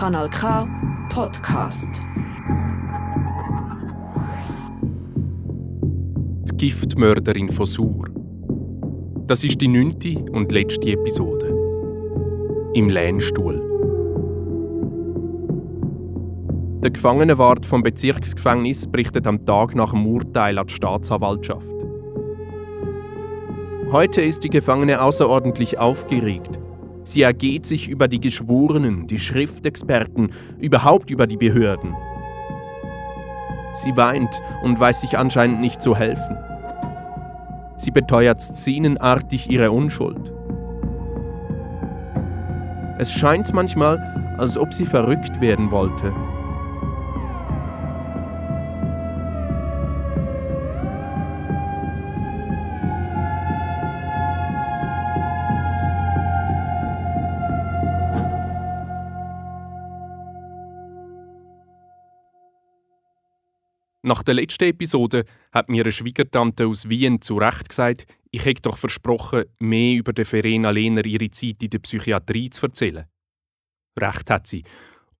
Kanal K Podcast. Die Giftmörderin von Sur. Das ist die neunte und letzte Episode. Im Lähnstuhl. Der Gefangenenwart vom Bezirksgefängnis berichtet am Tag nach dem Urteil an die Staatsanwaltschaft. Heute ist die Gefangene außerordentlich aufgeregt. Sie ergeht sich über die Geschworenen, die Schriftexperten, überhaupt über die Behörden. Sie weint und weiß sich anscheinend nicht zu helfen. Sie beteuert szenenartig ihre Unschuld. Es scheint manchmal, als ob sie verrückt werden wollte. Nach der letzten Episode hat mir eine Schwiegertante aus Wien zu Recht gesagt, ich hätte doch versprochen, mehr über den Verena Lehner ihre Zeit in der Psychiatrie zu erzählen. Recht hat sie.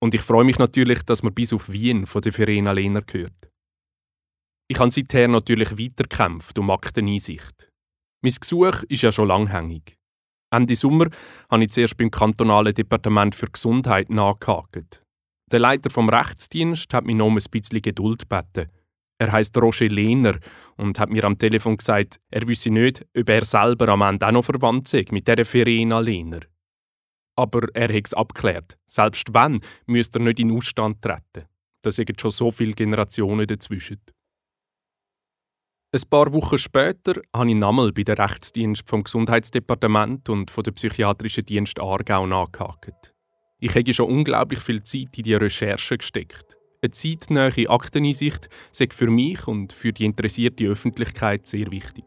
Und ich freue mich natürlich, dass man bis auf Wien von der Verena Lehner gehört. Ich habe seither natürlich weitergekämpft um Akteneinsicht. Mein Gesuch ist ja schon langhängig. Ende Sommer habe ich zuerst beim kantonalen Departement für Gesundheit nachgehakt. Der Leiter vom Rechtsdienst hat mich noch ein bisschen Geduld gebeten. Er heißt Roger Lehner und hat mir am Telefon gesagt, er wüsste nicht, ob er selber am Ende auch noch verwandt sei mit der Verena Lehner. Aber er hat es abgeklärt. Selbst wenn, müsste er nicht in Ausstand treten. Da sind schon so viele Generationen dazwischen. Ein paar Wochen später habe ich nochmal bei der Rechtsdienst vom Gesundheitsdepartement und von der psychiatrischen Dienst Aargau nachgehakt. Ich habe schon unglaublich viel Zeit in die Recherche gesteckt. Eine zeitnahe Akteneinsicht sei für mich und für die interessierte Öffentlichkeit sehr wichtig.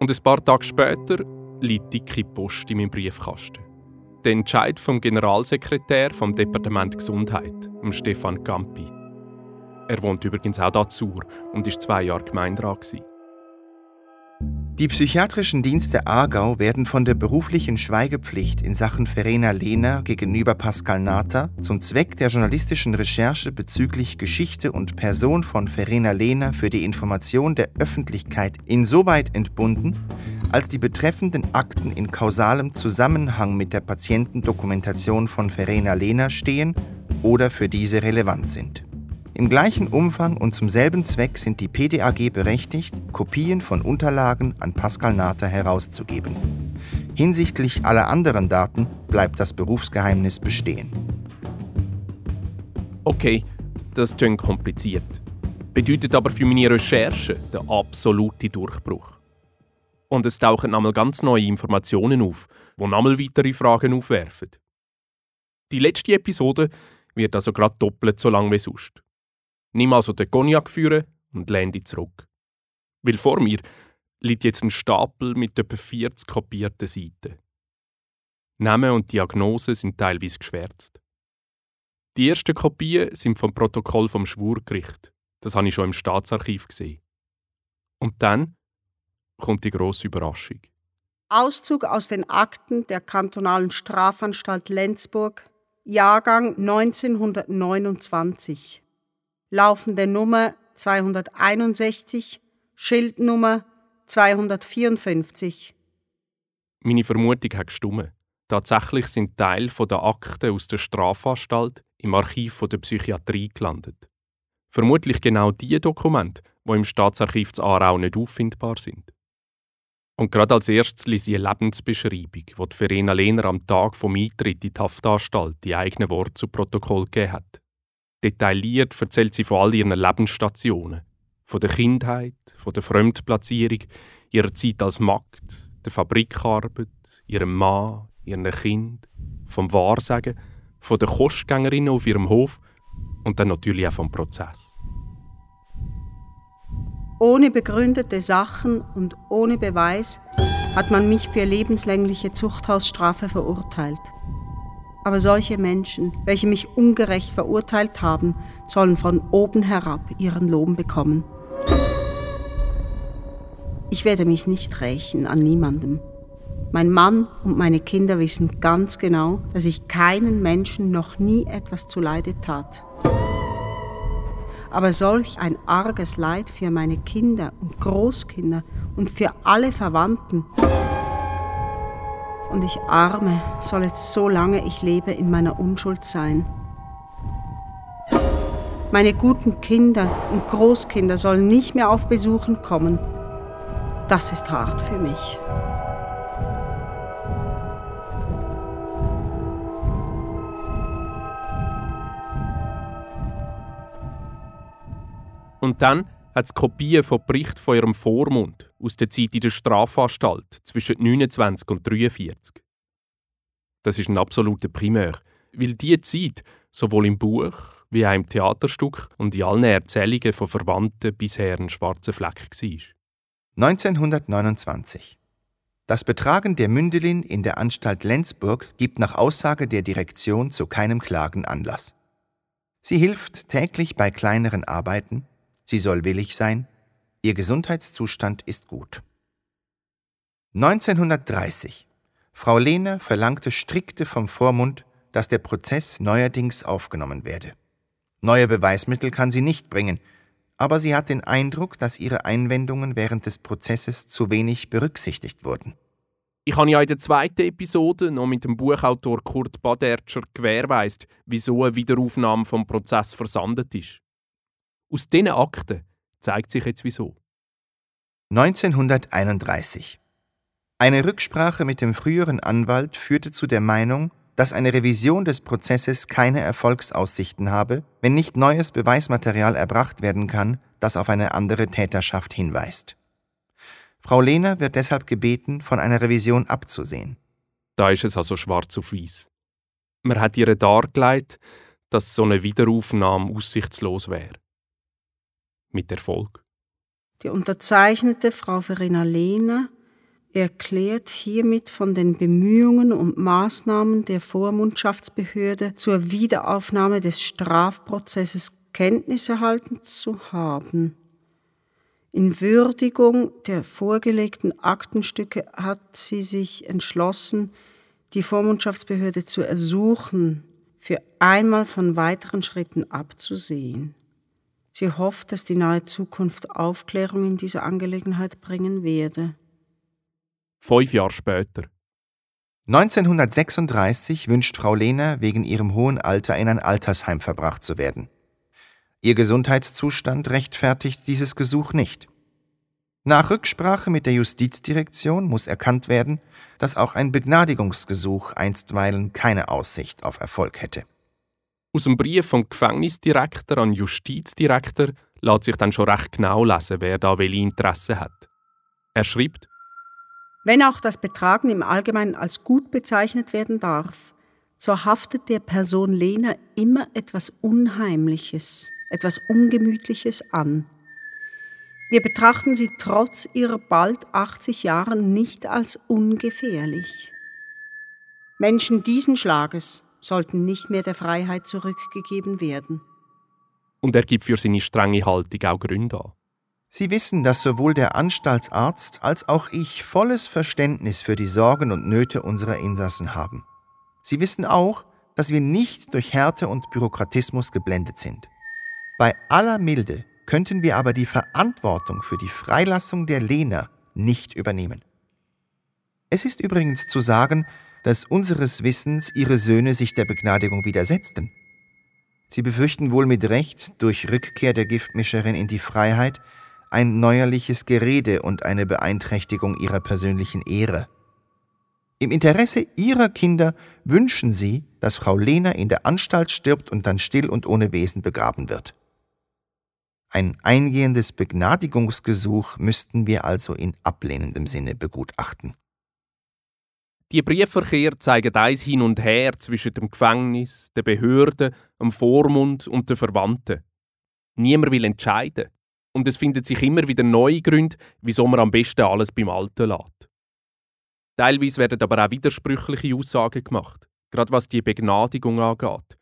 Und ein paar Tage später liegt dicke Post in meinem Briefkasten. Der Entscheid vom Generalsekretär vom Departement Gesundheit, Stefan Campi. Er wohnt übrigens auch dazu und ist zwei Jahre Gemeinderat. Gewesen. Die psychiatrischen Dienste Aargau werden von der beruflichen Schweigepflicht in Sachen Verena Lehner gegenüber Pascal Nata zum Zweck der journalistischen Recherche bezüglich Geschichte und Person von Verena Lehner für die Information der Öffentlichkeit insoweit entbunden, als die betreffenden Akten in kausalem Zusammenhang mit der Patientendokumentation von Verena Lehner stehen oder für diese relevant sind. Im gleichen Umfang und zum selben Zweck sind die PDAG berechtigt, Kopien von Unterlagen an Pascal Nater herauszugeben. Hinsichtlich aller anderen Daten bleibt das Berufsgeheimnis bestehen. Okay, das klingt kompliziert. Bedeutet aber für meine Recherche der absolute Durchbruch. Und es tauchen einmal ganz neue Informationen auf, die einmal weitere Fragen aufwerfen. Die letzte Episode wird also gerade doppelt so lang wie sonst. Nimm also den Cognac führen und lehn zurück. Weil vor mir liegt jetzt ein Stapel mit etwa 40 kopierten Seiten. Namen und Diagnose sind teilweise geschwärzt. Die ersten Kopien sind vom Protokoll vom Schwurgericht. Das habe ich schon im Staatsarchiv gesehen. Und dann kommt die grosse Überraschung. Auszug aus den Akten der kantonalen Strafanstalt Lenzburg, Jahrgang 1929 laufende Nummer 261, Schildnummer 254. Meine Vermutung hat gestimmt. Tatsächlich sind Teile der Akten aus der Strafanstalt im Archiv der Psychiatrie gelandet. Vermutlich genau die Dokumente, die im Staatsarchiv zu Aarau nicht auffindbar sind. Und gerade als erstes lese ich eine Lebensbeschreibung, die Verena Lehner am Tag vom Eintritt in die Haftanstalt die eigenen Worte zu Protokoll gegeben hat. Detailliert erzählt sie von all ihren Lebensstationen. Von der Kindheit, von der Fremdplatzierung, ihrer Zeit als Magd, der Fabrikarbeit, ihrem Mann, ihrem Kind, vom Wahrsagen, von den Kostgängerinnen auf ihrem Hof und dann natürlich auch vom Prozess. Ohne begründete Sachen und ohne Beweis hat man mich für lebenslängliche Zuchthausstrafe verurteilt. Aber solche Menschen, welche mich ungerecht verurteilt haben, sollen von oben herab ihren Lohn bekommen. Ich werde mich nicht rächen an niemandem. Mein Mann und meine Kinder wissen ganz genau, dass ich keinen Menschen noch nie etwas zuleide tat. Aber solch ein arges Leid für meine Kinder und Großkinder und für alle Verwandten. Und ich arme soll jetzt so lange ich lebe in meiner Unschuld sein. Meine guten Kinder und Großkinder sollen nicht mehr auf Besuchen kommen. Das ist hart für mich. Und dann hat es Kopien von Berichten von ihrem Vormund aus der Zeit in der Strafanstalt zwischen 29 und 43. Das ist ein absoluter Primär, weil diese Zeit sowohl im Buch wie auch im Theaterstück und in allen Erzählungen von Verwandten bisher ein schwarzer Fleck war. 1929. Das Betragen der Mündelin in der Anstalt Lenzburg gibt nach Aussage der Direktion zu keinem Klagen Anlass. Sie hilft täglich bei kleineren Arbeiten, Sie soll willig sein. Ihr Gesundheitszustand ist gut. 1930. Frau Lehner verlangte strikte vom Vormund, dass der Prozess neuerdings aufgenommen werde. Neue Beweismittel kann sie nicht bringen, aber sie hat den Eindruck, dass ihre Einwendungen während des Prozesses zu wenig berücksichtigt wurden. Ich habe ja in der zweiten Episode noch mit dem Buchautor Kurt Badertscher gewährweist, wieso eine Wiederaufnahme vom Prozess versandet ist. Aus diesen Akten zeigt sich jetzt wieso. 1931. Eine Rücksprache mit dem früheren Anwalt führte zu der Meinung, dass eine Revision des Prozesses keine Erfolgsaussichten habe, wenn nicht neues Beweismaterial erbracht werden kann, das auf eine andere Täterschaft hinweist. Frau Lehner wird deshalb gebeten, von einer Revision abzusehen. Da ist es also schwarz auf weiß. Man hat ihr dargelegt, dass so eine Wiederaufnahme aussichtslos wäre mit Erfolg. Die unterzeichnete Frau Verena Lehner erklärt hiermit von den Bemühungen und Maßnahmen der Vormundschaftsbehörde zur Wiederaufnahme des Strafprozesses Kenntnis erhalten zu haben. In Würdigung der vorgelegten Aktenstücke hat sie sich entschlossen, die Vormundschaftsbehörde zu ersuchen, für einmal von weiteren Schritten abzusehen. Sie hofft, dass die nahe Zukunft Aufklärung in dieser Angelegenheit bringen werde. Fünf Jahre später. 1936 wünscht Frau Lehner wegen ihrem hohen Alter in ein Altersheim verbracht zu werden. Ihr Gesundheitszustand rechtfertigt dieses Gesuch nicht. Nach Rücksprache mit der Justizdirektion muss erkannt werden, dass auch ein Begnadigungsgesuch einstweilen keine Aussicht auf Erfolg hätte. Aus dem Brief vom Gefängnisdirektor an Justizdirektor lässt sich dann schon recht genau lesen, wer da welche Interesse hat. Er schreibt, wenn auch das Betragen im Allgemeinen als gut bezeichnet werden darf, so haftet der Person Lena immer etwas Unheimliches, etwas Ungemütliches an. Wir betrachten sie trotz ihrer bald 80 Jahren nicht als ungefährlich. Menschen diesen Schlages sollten nicht mehr der Freiheit zurückgegeben werden. Und er gibt für seine strenge Haltung auch Gründe an. Sie wissen, dass sowohl der Anstaltsarzt als auch ich volles Verständnis für die Sorgen und Nöte unserer Insassen haben. Sie wissen auch, dass wir nicht durch Härte und Bürokratismus geblendet sind. Bei aller Milde könnten wir aber die Verantwortung für die Freilassung der Lehner nicht übernehmen. Es ist übrigens zu sagen, dass unseres Wissens ihre Söhne sich der Begnadigung widersetzten. Sie befürchten wohl mit Recht durch Rückkehr der Giftmischerin in die Freiheit ein neuerliches Gerede und eine Beeinträchtigung ihrer persönlichen Ehre. Im Interesse ihrer Kinder wünschen sie, dass Frau Lehner in der Anstalt stirbt und dann still und ohne Wesen begraben wird. Ein eingehendes Begnadigungsgesuch müssten wir also in ablehnendem Sinne begutachten. Die Briefverkehr zeigen eins hin und her zwischen dem Gefängnis, den Behörden, dem Vormund und den Verwandten. Niemand will entscheiden. Und es finden sich immer wieder neue Gründe, wieso man am besten alles beim Alten lässt. Teilweise werden aber auch widersprüchliche Aussagen gemacht, gerade was die Begnadigung angeht.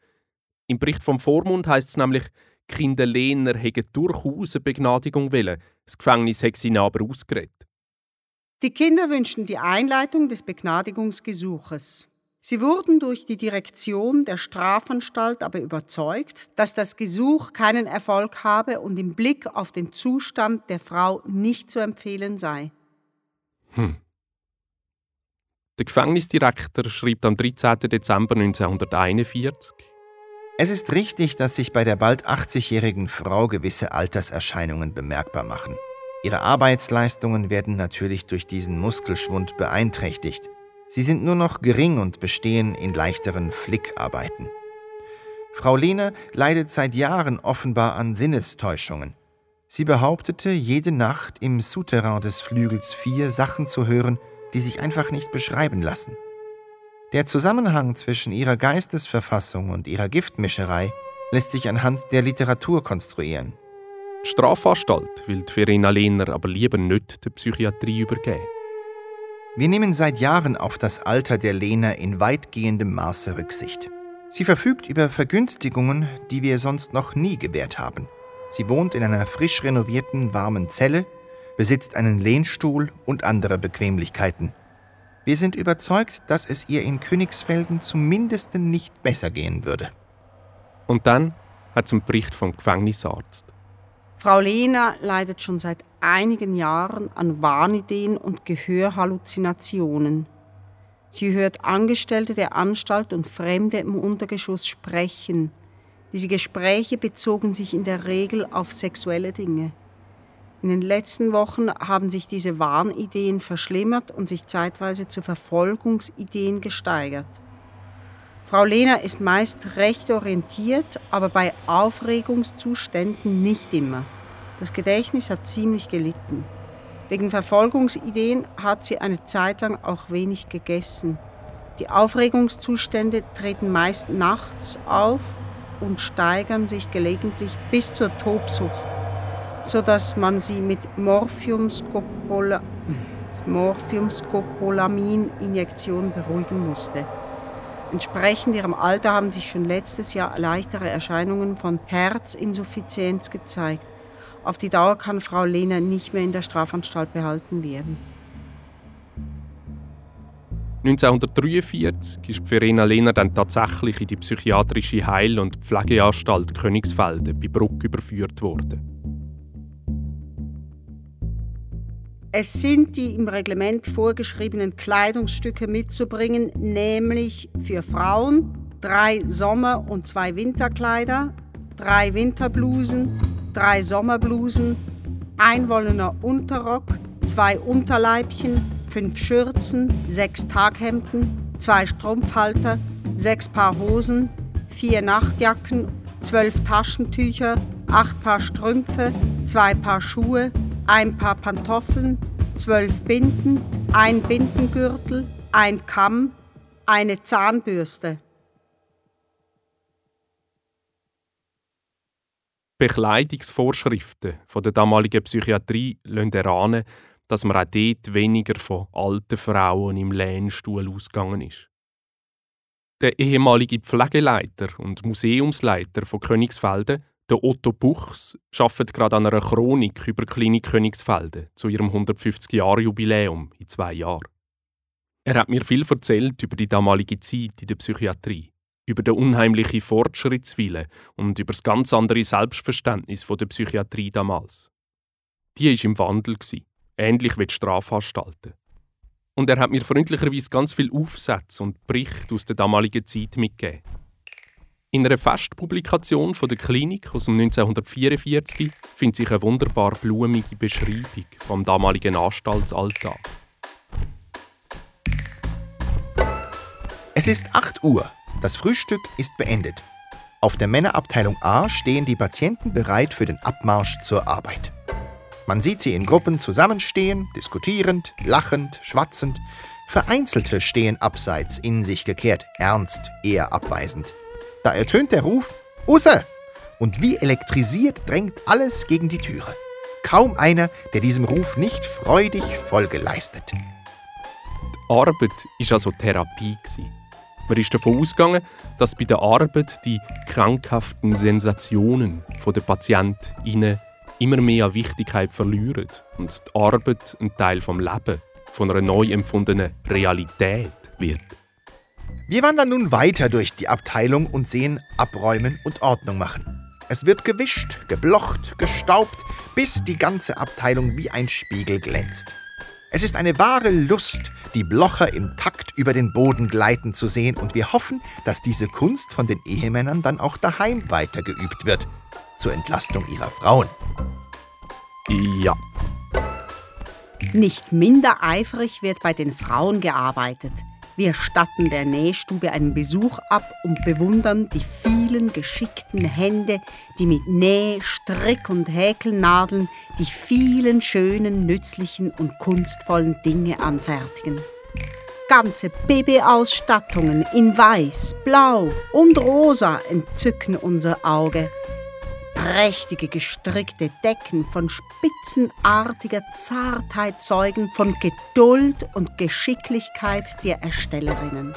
Im Bericht vom Vormund heißt es nämlich, Kinder Lehner hätten durchaus eine Begnadigung wollen, das Gefängnis hätte sie aber ausgeredet. Die Kinder wünschten die Einleitung des Begnadigungsgesuches. Sie wurden durch die Direktion der Strafanstalt aber überzeugt, dass das Gesuch keinen Erfolg habe und im Blick auf den Zustand der Frau nicht zu empfehlen sei. Hm. Der Gefängnisdirektor schreibt am 13. Dezember 1941. Es ist richtig, dass sich bei der bald 80-jährigen Frau gewisse Alterserscheinungen bemerkbar machen. Ihre Arbeitsleistungen werden natürlich durch diesen Muskelschwund beeinträchtigt. Sie sind nur noch gering und bestehen in leichteren Flickarbeiten. Frau Lehner leidet seit Jahren offenbar an Sinnestäuschungen. Sie behauptete, jede Nacht im Souterrain des Flügels 4 Sachen zu hören, die sich einfach nicht beschreiben lassen. Der Zusammenhang zwischen ihrer Geistesverfassung und ihrer Giftmischerei lässt sich anhand der Literatur konstruieren. Die Strafanstalt will Verena Lehner aber lieber nicht der Psychiatrie übergeben. Wir nehmen seit Jahren auf das Alter der Lehner in weitgehendem Maße Rücksicht. Sie verfügt über Vergünstigungen, die wir sonst noch nie gewährt haben. Sie wohnt in einer frisch renovierten, warmen Zelle, besitzt einen Lehnstuhl und andere Bequemlichkeiten. Wir sind überzeugt, dass es ihr in Königsfelden zumindest nicht besser gehen würde. Und dann hat zum Bericht vom Gefängnisarzt. Frau Lena leidet schon seit einigen Jahren an Wahnideen und Gehörhalluzinationen. Sie hört Angestellte der Anstalt und Fremde im Untergeschoss sprechen. Diese Gespräche bezogen sich in der Regel auf sexuelle Dinge. In den letzten Wochen haben sich diese Wahnideen verschlimmert und sich zeitweise zu Verfolgungsideen gesteigert. Frau Lena ist meist recht orientiert, aber bei Aufregungszuständen nicht immer. Das Gedächtnis hat ziemlich gelitten. Wegen Verfolgungsideen hat sie eine Zeit lang auch wenig gegessen. Die Aufregungszustände treten meist nachts auf und steigern sich gelegentlich bis zur Tobsucht, sodass man sie mit Morphiumscopola Morphiumscopolamin-Injektion beruhigen musste. Entsprechend ihrem Alter haben sich schon letztes Jahr leichtere Erscheinungen von Herzinsuffizienz gezeigt. Auf die Dauer kann Frau Lehner nicht mehr in der Strafanstalt behalten werden. 1943 ist Verena Lehner dann tatsächlich in die psychiatrische Heil- und Pflegeanstalt Königsfelden bei Bruck überführt worden. Es sind die im Reglement vorgeschriebenen Kleidungsstücke mitzubringen, nämlich für Frauen drei Sommer- und zwei Winterkleider, drei Winterblusen, drei Sommerblusen, ein wollener Unterrock, zwei Unterleibchen, fünf Schürzen, sechs Taghemden, zwei Strumpfhalter, sechs Paar Hosen, vier Nachtjacken, zwölf Taschentücher, acht Paar Strümpfe, zwei Paar Schuhe, ein Paar Pantoffeln, zwölf Binden, ein Bindengürtel, ein Kamm, eine Zahnbürste. Bekleidungsvorschriften von der damaligen Psychiatrie lassen erahnen, dass man auch dort weniger von alten Frauen im Lehnstuhl ausgegangen ist. Der ehemalige Pflegeleiter und Museumsleiter von Königsfelden, der Otto Buchs, arbeitet gerade an einer Chronik über Klinik Königsfelden zu ihrem 150-Jahr-Jubiläum in zwei Jahren. Er hat mir viel erzählt über die damalige Zeit in der Psychiatrie über den unheimlichen Fortschrittswillen und über das ganz andere Selbstverständnis der Psychiatrie damals. Die war im Wandel, ähnlich wie die Strafanstalten. Und er hat mir freundlicherweise ganz viel Aufsätze und Berichte aus der damaligen Zeit mitgegeben. In einer Festpublikation von der Klinik aus dem 1944 findet sich eine wunderbar blumige Beschreibung vom damaligen Anstaltsalltag. Es ist 8 Uhr. Das Frühstück ist beendet. Auf der Männerabteilung A stehen die Patienten bereit für den Abmarsch zur Arbeit. Man sieht sie in Gruppen zusammenstehen, diskutierend, lachend, schwatzend. Vereinzelte stehen abseits, in sich gekehrt, ernst, eher abweisend. Da ertönt der Ruf Usse! Und wie elektrisiert drängt alles gegen die Türe. Kaum einer, der diesem Ruf nicht freudig Folge leistet. Die Arbeit war also Therapie. Man ist davon ausgegangen, dass bei der Arbeit die krankhaften Sensationen der Patienten immer mehr an Wichtigkeit verlieren und die Arbeit ein Teil vom Leben von einer neu empfundenen Realität wird. Wir wandern nun weiter durch die Abteilung und sehen Abräumen und Ordnung machen. Es wird gewischt, geblocht, gestaubt, bis die ganze Abteilung wie ein Spiegel glänzt. Es ist eine wahre Lust, die Blocher im Takt über den Boden gleiten zu sehen und wir hoffen, dass diese Kunst von den Ehemännern dann auch daheim weitergeübt wird, zur Entlastung ihrer Frauen. Ja. Nicht minder eifrig wird bei den Frauen gearbeitet. Wir statten der Nähstube einen Besuch ab und bewundern die vielen geschickten Hände, die mit Näh-, Strick- und Häkelnadeln die vielen schönen, nützlichen und kunstvollen Dinge anfertigen. Ganze Babyausstattungen in Weiß, Blau und Rosa entzücken unser Auge Prächtige gestrickte Decken von spitzenartiger Zartheit zeugen von Geduld und Geschicklichkeit der Erstellerinnen.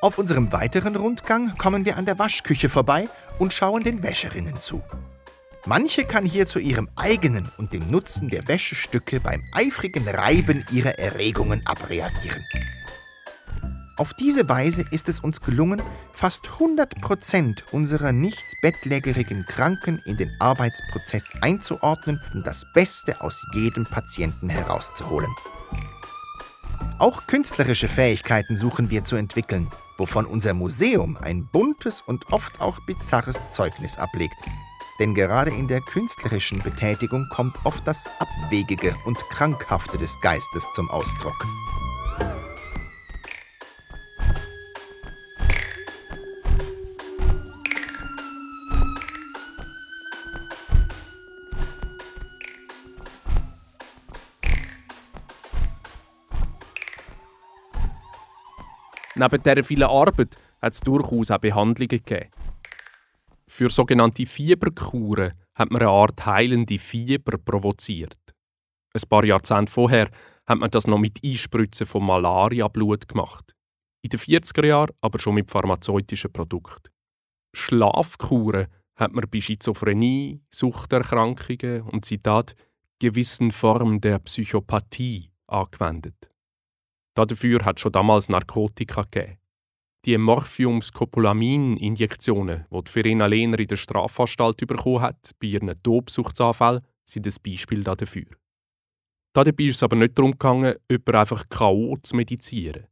Auf unserem weiteren Rundgang kommen wir an der Waschküche vorbei und schauen den Wäscherinnen zu. Manche kann hier zu ihrem eigenen und dem Nutzen der Wäschestücke beim eifrigen Reiben ihrer Erregungen abreagieren. Auf diese Weise ist es uns gelungen, fast 100 Prozent unserer nicht bettlägerigen Kranken in den Arbeitsprozess einzuordnen und das Beste aus jedem Patienten herauszuholen. Auch künstlerische Fähigkeiten suchen wir zu entwickeln, wovon unser Museum ein buntes und oft auch bizarres Zeugnis ablegt. Denn gerade in der künstlerischen Betätigung kommt oft das Abwegige und Krankhafte des Geistes zum Ausdruck. Neben dieser vielen Arbeit hat es durchaus auch Behandlungen gegeben. Für sogenannte Fieberkuren hat man eine Art heilende Fieber provoziert. Ein paar Jahrzehnte vorher hat man das noch mit Einspritzen von Malaria-Blut gemacht. In den 40er Jahren aber schon mit pharmazeutischen Produkten. Schlafkuren hat man bei Schizophrenie, Suchterkrankungen und Zitat gewissen Formen der Psychopathie angewendet. Dafür hat schon damals Narkotika gegeben. Die Morphium-Scopolamin-Injektionen, die, die Verena Lehner in der Strafanstalt bekommen hat, bei ihren Tobsuchtsanfällen, sind ein Beispiel dafür. Dabei ist es aber nicht darum gegangen, jemanden einfach K.O. zu medizieren,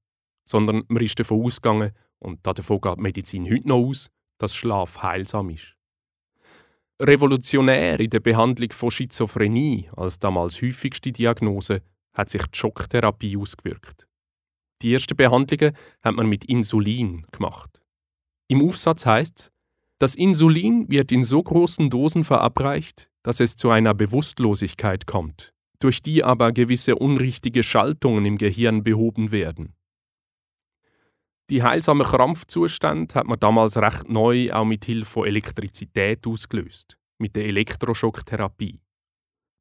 sondern man ist davon ausgegangen, und davon geht die Medizin heute noch aus, dass Schlaf heilsam ist. Revolutionär in der Behandlung von Schizophrenie als damals häufigste Diagnose hat sich die Schocktherapie ausgewirkt. Die ersten Behandlungen hat man mit Insulin gemacht. Im Aufsatz heißt es, das Insulin wird in so großen Dosen verabreicht, dass es zu einer Bewusstlosigkeit kommt, durch die aber gewisse unrichtige Schaltungen im Gehirn behoben werden. Die heilsame Krampfzustand hat man damals recht neu auch mit Hilfe von Elektrizität ausgelöst, mit der Elektroschocktherapie.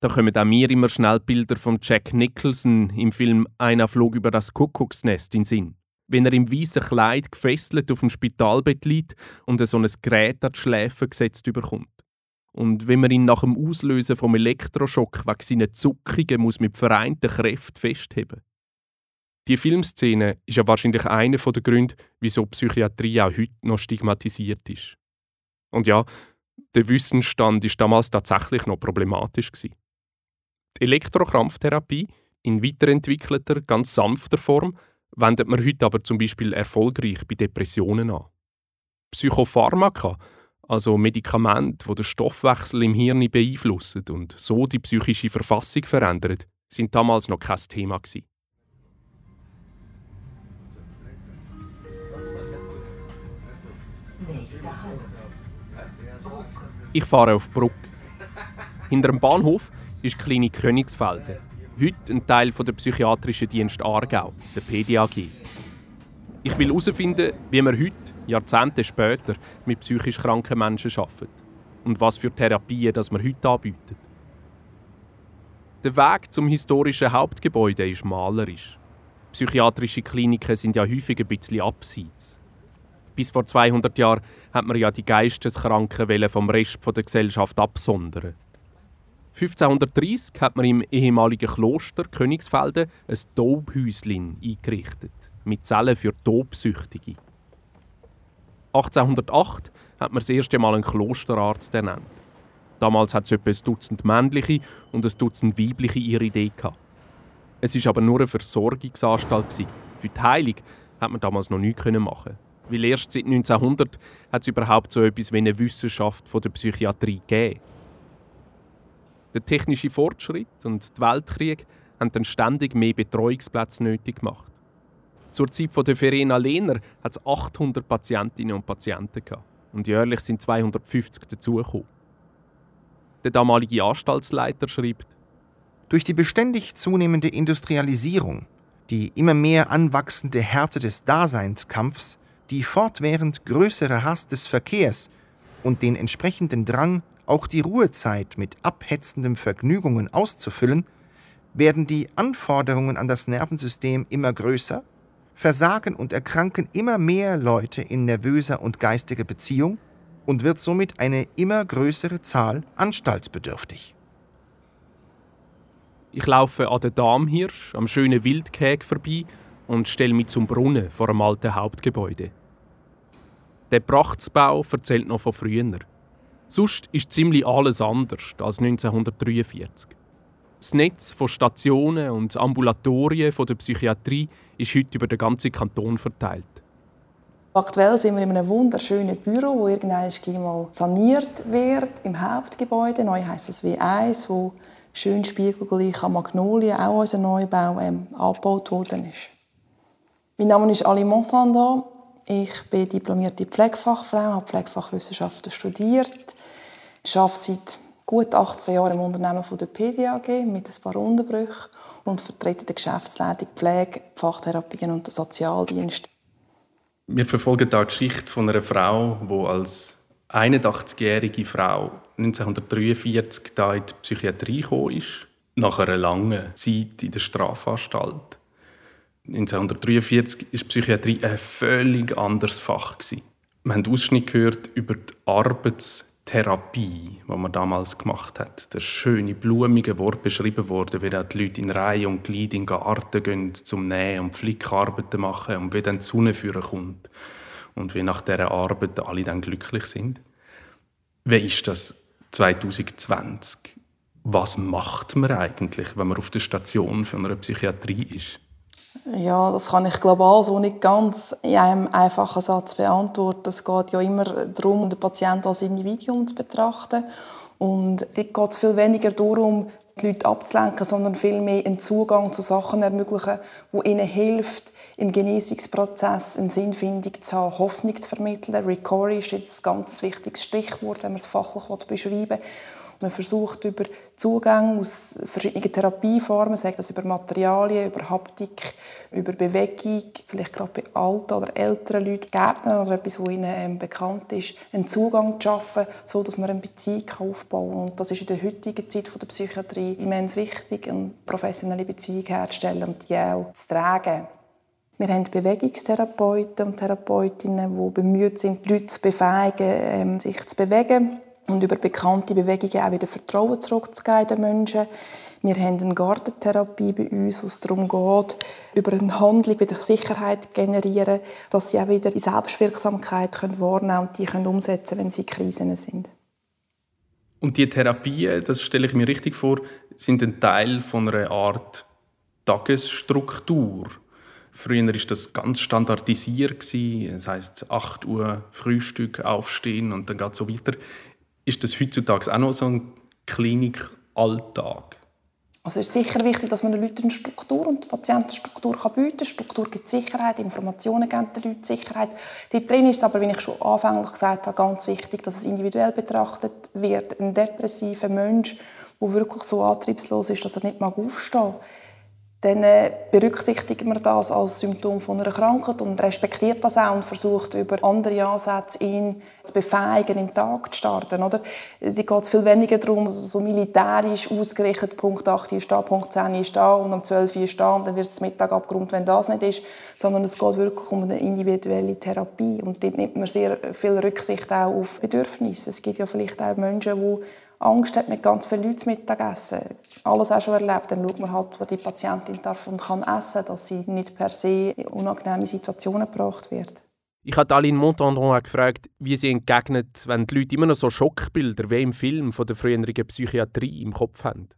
Da kommen auch mir immer schnell Bilder von Jack Nicholson im Film Einer flog über das Kuckucksnest in Sinn. Wenn er im weißen Kleid gefesselt auf dem Spitalbett liegt und so ein Gerät an die Schläfe gesetzt überkommt. Und wenn man ihn nach dem Auslösen vom Elektroschock wegen seiner Zuckungen muss mit vereinten Kräften festheben. Die Filmszene ist ja wahrscheinlich einer der Gründe, wieso Psychiatrie auch heute noch stigmatisiert ist. Und ja, der Wissensstand ist damals tatsächlich noch problematisch gewesen. Elektrokrampftherapie in weiterentwickelter, ganz sanfter Form wendet man heute aber zum Beispiel erfolgreich bei Depressionen an. Psychopharmaka, also Medikamente, die den Stoffwechsel im Hirn beeinflussen und so die psychische Verfassung verändern, sind damals noch kein Thema. Ich fahre auf Brücke. Hinter dem Bahnhof ist Klinik Königsfelden. Heute ein Teil der psychiatrischen Dienst Aargau, der PDAG. Ich will herausfinden, wie wir heute, Jahrzehnte später, mit psychisch kranken Menschen arbeiten und was für Therapien das wir heute anbieten. Der Weg zum historischen Hauptgebäude ist malerisch. Psychiatrische Kliniken sind ja häufig ein bisschen abseits. Bis vor 200 Jahren hat man ja die Geisteskranken vom Rest der Gesellschaft absondern. 1530 hat man im ehemaligen Kloster Königsfelden ein Taubhäuschen eingerichtet, mit Zellen für Tobsüchtige. 1808 hat man das erste Mal einen Klosterarzt ernannt. Damals hat es etwa ein Dutzend männliche und ein Dutzend weibliche ihre Idee gehabt. Es war aber nur eine Versorgungsanstalt. Für die Heilung hat man damals noch nichts machen Weil erst seit 1900 hat es überhaupt so etwas wie eine Wissenschaft von der Psychiatrie gegeben. Der technische Fortschritt und der Weltkrieg haben dann ständig mehr Betreuungsplätze nötig gemacht. Zur Zeit der Verena Lehner hat es 800 Patientinnen und Patienten gehabt. Und jährlich sind 250 dazugekommen. Der damalige Anstaltsleiter schreibt, durch die beständig zunehmende Industrialisierung, die immer mehr anwachsende Härte des Daseinskampfs, die fortwährend größere Hass des Verkehrs und den entsprechenden Drang auch die Ruhezeit mit abhetzenden Vergnügungen auszufüllen, werden die Anforderungen an das Nervensystem immer größer, versagen und erkranken immer mehr Leute in nervöser und geistiger Beziehung und wird somit eine immer größere Zahl anstaltsbedürftig. Ich laufe an der Damhirsch am schönen Wildkäg vorbei und stelle mich zum Brunnen vor einem alten Hauptgebäude. Der Prachtsbau erzählt noch von früher. Sonst ist ziemlich alles anders als 1943. Das Netz von Stationen und Ambulatorien der Psychiatrie ist heute über den ganzen Kanton verteilt. Aktuell sind wir in einem wunderschönen Büro, wo irgendwann mal saniert wird im Hauptgebäude. Neu heisst es W1, wo schön spiegelgleich an Magnolien, auch unser Neubau, ähm, angebaut worden ist. Mein Name ist Ali Montanda. Ich bin diplomierte Pflegefachfrau, habe Pflegefachwissenschaften studiert, ich arbeite seit gut 18 Jahren im Unternehmen der PDAG mit ein paar Unterbrüchen und vertrete die Geschäftsleitung Pflege, Fachtherapien und den Sozialdienst. Wir verfolgen die Geschichte von einer Frau, die als 81-jährige Frau 1943 da in die Psychiatrie ist, nach einer langen Zeit in der Strafanstalt. 1943 war Psychiatrie ein völlig anderes Fach. Wir haben Ausschnitt gehört über die Arbeitstherapie, die man damals gemacht hat. Das schöne, blumige Wort beschrieben wurde, wie die Leute in Reihe und Glied in Garten gehen, zum Nähen und Flickarbeiten machen und wie dann die Sonne führen kommt. Und wie nach dieser Arbeit alle dann glücklich sind. Wie ist das 2020? Was macht man eigentlich, wenn man auf der Station für eine Psychiatrie ist? Ja, das kann ich global so nicht ganz in einem einfachen Satz beantworten. Es geht ja immer darum, den Patienten als Individuum zu betrachten. Und dort geht es viel weniger darum, die Leute abzulenken, sondern vielmehr einen Zugang zu Sachen ermöglichen, wo ihnen hilft, im Genesungsprozess eine Sinnfindung zu haben, Hoffnung zu vermitteln. Recovery ist jetzt ein ganz wichtiges Stichwort, wenn man es fachlich beschreiben will. Man versucht über Zugang aus verschiedenen Therapieformen, sagt das über Materialien, über Haptik, über Bewegung, vielleicht gerade bei alten oder älteren Leuten, Gärtnern oder etwas, was ihnen ähm, bekannt ist, einen Zugang zu schaffen, so dass man eine Beziehung aufbauen kann. Und das ist in der heutigen Zeit der Psychiatrie immens wichtig, eine professionelle Beziehung herzustellen und die auch zu tragen. Wir haben Bewegungstherapeuten und Therapeutinnen, die bemüht sind, Leute zu befähigen, ähm, sich zu bewegen und über bekannte Bewegungen auch wieder Vertrauen zurückzugeben den Menschen. Wir haben eine Gartentherapie bei uns, wo es darum geht, über eine Handlung wieder Sicherheit zu generieren, dass sie auch wieder in Selbstwirksamkeit wahrnehmen können und die können umsetzen wenn sie in Krisen sind. Und die Therapien, das stelle ich mir richtig vor, sind ein Teil von einer Art Tagesstruktur. Früher war das ganz standardisiert. Das heißt 8 Uhr Frühstück, aufstehen und dann geht es so weiter. Ist das heutzutage auch noch so ein Klinikalltag? Also es ist sicher wichtig, dass man den Leuten eine Struktur und der Patienten Struktur bieten kann. Struktur gibt Sicherheit, Informationen geben den Leuten Sicherheit. Dort drin ist es aber, wie ich schon anfänglich gesagt habe, ganz wichtig, dass es individuell betrachtet wird. Ein depressiver Mensch, der wirklich so antriebslos ist, dass er nicht aufstehen mag, dann äh, berücksichtigt man das als Symptom von einer Krankheit und respektiert das auch und versucht über andere Ansätze ihn zu befähigen, in den Tag zu starten. Oder? Es geht viel weniger darum, so militärisch ausgerichtet, Punkt 8 ist da, Punkt 10 ist da und um 12 ist da und dann wird es Mittag abgerundet, wenn das nicht ist, sondern es geht wirklich um eine individuelle Therapie und dort nimmt man sehr viel Rücksicht auch auf Bedürfnisse. Es gibt ja vielleicht auch Menschen, die Angst hat, mit ganz vielen Leuten zu Mittagessen. Alles auch schon erlebt. Dann schaut man halt, wo die Patientin darf und kann essen, dass sie nicht per se in unangenehme Situationen gebracht wird. Ich habe Aline Montandron gefragt, wie sie entgegnet, wenn die Leute immer noch so Schockbilder wie im Film von der früheren Psychiatrie im Kopf haben.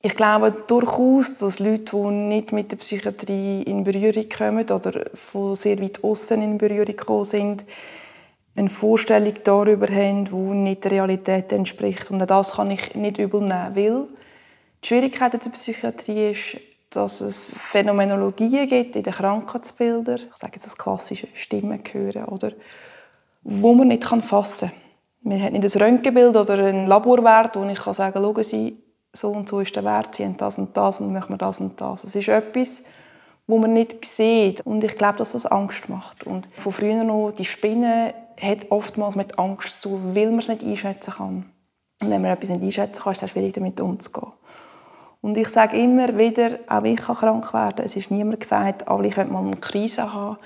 Ich glaube durchaus, dass Leute, die nicht mit der Psychiatrie in Berührung kommen oder von sehr weit außen in Berührung gekommen sind, eine Vorstellung darüber haben, die nicht der Realität entspricht. Und das kann ich nicht übel nehmen, weil die Schwierigkeit der Psychiatrie ist, dass es Phänomenologien gibt in den Krankheitsbildern, ich sage jetzt das klassische Stimmen hören, oder, wo man nicht fassen kann. Man hat nicht ein Röntgenbild oder einen Laborwert, wo ich kann sagen kann, Sie, so und so ist der Wert, sie haben das und das und machen wir das und das. Es ist etwas, wo man nicht sieht. Und ich glaube, dass das Angst macht. Und von früher noch, die Spinne hat oftmals mit Angst zu, weil man es nicht einschätzen kann. Und wenn man etwas nicht einschätzen kann, ist es schwierig, damit umzugehen. Und ich sage immer wieder, auch ich kann krank werden. Es ist niemand gefeit, alle können mal eine Krise haben.